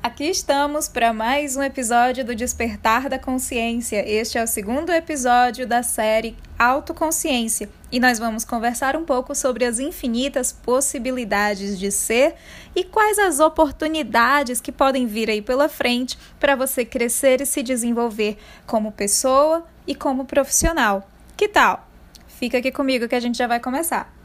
Aqui estamos para mais um episódio do Despertar da Consciência. Este é o segundo episódio da série Autoconsciência e nós vamos conversar um pouco sobre as infinitas possibilidades de ser e quais as oportunidades que podem vir aí pela frente para você crescer e se desenvolver como pessoa e como profissional. Que tal? Fica aqui comigo que a gente já vai começar.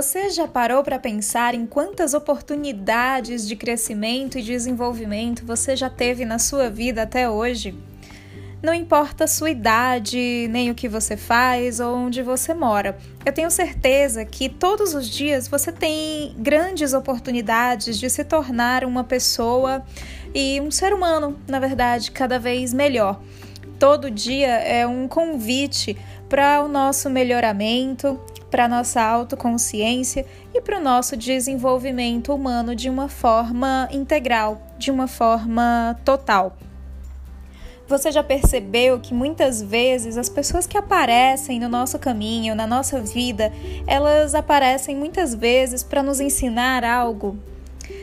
Você já parou para pensar em quantas oportunidades de crescimento e desenvolvimento você já teve na sua vida até hoje? Não importa a sua idade, nem o que você faz ou onde você mora. Eu tenho certeza que todos os dias você tem grandes oportunidades de se tornar uma pessoa e um ser humano, na verdade, cada vez melhor. Todo dia é um convite para o nosso melhoramento, para nossa autoconsciência e para o nosso desenvolvimento humano de uma forma integral, de uma forma total. Você já percebeu que muitas vezes as pessoas que aparecem no nosso caminho, na nossa vida, elas aparecem muitas vezes para nos ensinar algo?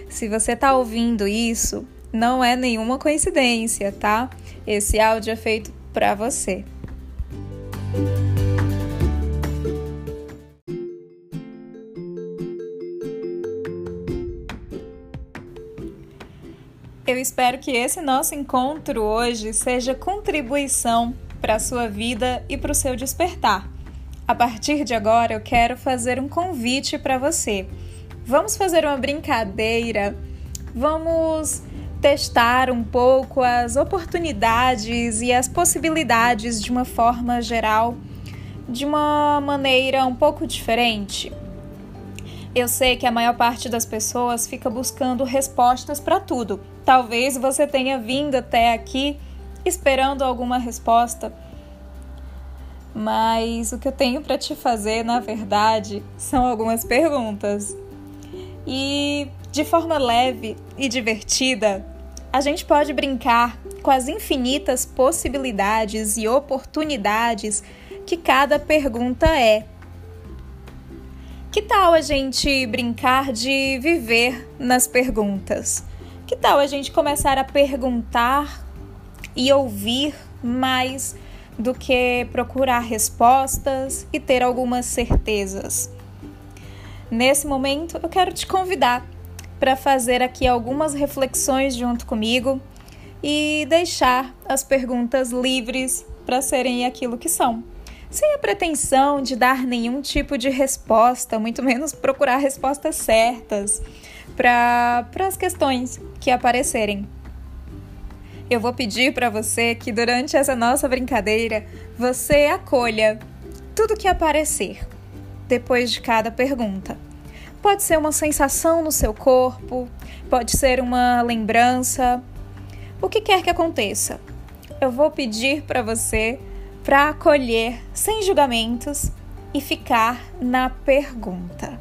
Se você está ouvindo isso, não é nenhuma coincidência, tá? Esse áudio é feito para você. Eu espero que esse nosso encontro hoje seja contribuição para a sua vida e para o seu despertar. A partir de agora, eu quero fazer um convite para você. Vamos fazer uma brincadeira, vamos testar um pouco as oportunidades e as possibilidades de uma forma geral, de uma maneira um pouco diferente. Eu sei que a maior parte das pessoas fica buscando respostas para tudo Talvez você tenha vindo até aqui esperando alguma resposta, mas o que eu tenho para te fazer, na verdade, são algumas perguntas. E de forma leve e divertida, a gente pode brincar com as infinitas possibilidades e oportunidades que cada pergunta é. Que tal a gente brincar de viver nas perguntas? Que tal a gente começar a perguntar e ouvir mais do que procurar respostas e ter algumas certezas? Nesse momento, eu quero te convidar para fazer aqui algumas reflexões junto comigo e deixar as perguntas livres para serem aquilo que são. Sem a pretensão de dar nenhum tipo de resposta, muito menos procurar respostas certas para as questões que aparecerem. Eu vou pedir para você que durante essa nossa brincadeira você acolha tudo que aparecer depois de cada pergunta. Pode ser uma sensação no seu corpo, pode ser uma lembrança, o que quer que aconteça. Eu vou pedir para você para acolher sem julgamentos e ficar na pergunta.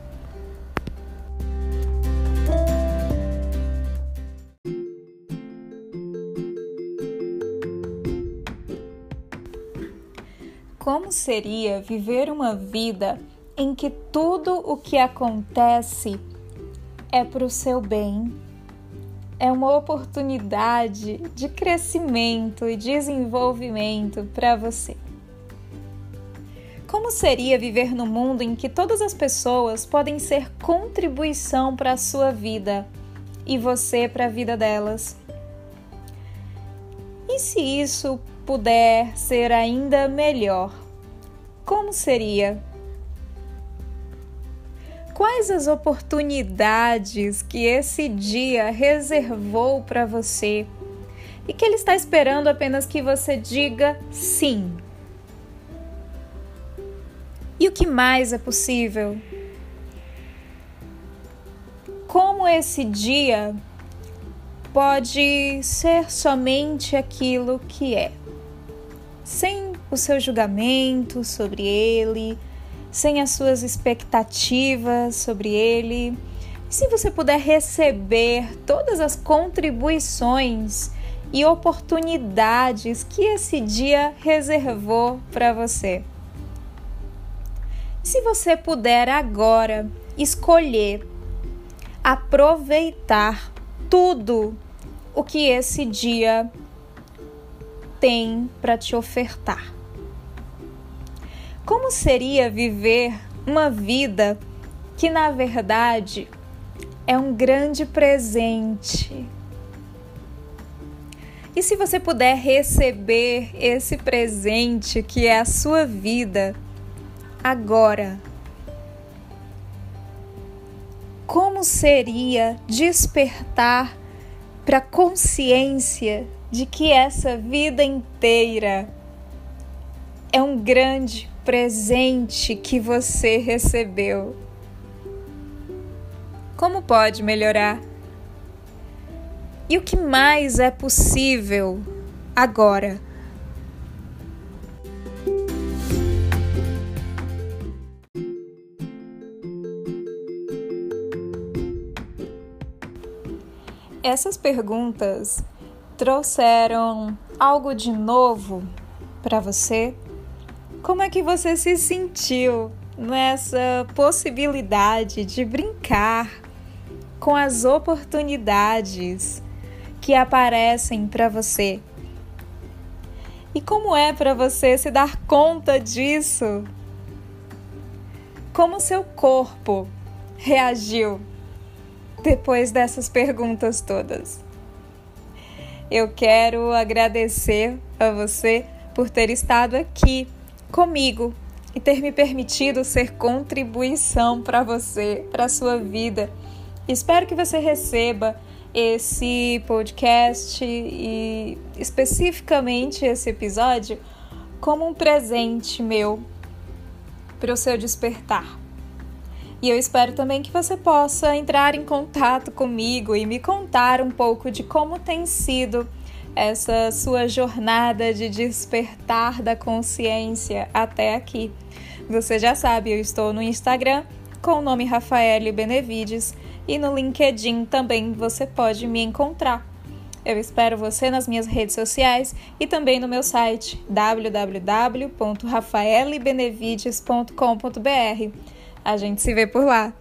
Como seria viver uma vida em que tudo o que acontece é para o seu bem? É uma oportunidade de crescimento e desenvolvimento para você. Como seria viver no mundo em que todas as pessoas podem ser contribuição para a sua vida e você para a vida delas? E se isso puder ser ainda melhor, como seria? Quais as oportunidades que esse dia reservou para você e que ele está esperando apenas que você diga sim? E o que mais é possível? Como esse dia pode ser somente aquilo que é, sem o seu julgamento sobre ele, sem as suas expectativas sobre ele, se você puder receber todas as contribuições e oportunidades que esse dia reservou para você? Se você puder agora escolher aproveitar tudo o que esse dia tem para te ofertar. Como seria viver uma vida que, na verdade, é um grande presente? E se você puder receber esse presente que é a sua vida agora? Como seria despertar para a consciência de que essa vida inteira é um grande presente que você recebeu. Como pode melhorar? E o que mais é possível agora? Essas perguntas trouxeram algo de novo para você? Como é que você se sentiu nessa possibilidade de brincar com as oportunidades que aparecem para você? E como é para você se dar conta disso? Como seu corpo reagiu depois dessas perguntas todas? Eu quero agradecer a você por ter estado aqui comigo e ter me permitido ser contribuição para você, para sua vida. Espero que você receba esse podcast e especificamente esse episódio como um presente meu para o seu despertar. E eu espero também que você possa entrar em contato comigo e me contar um pouco de como tem sido essa sua jornada de despertar da consciência até aqui. Você já sabe, eu estou no Instagram com o nome Rafaele Benevides e no LinkedIn também você pode me encontrar. Eu espero você nas minhas redes sociais e também no meu site www.rafaelebenevides.com.br. A gente se vê por lá.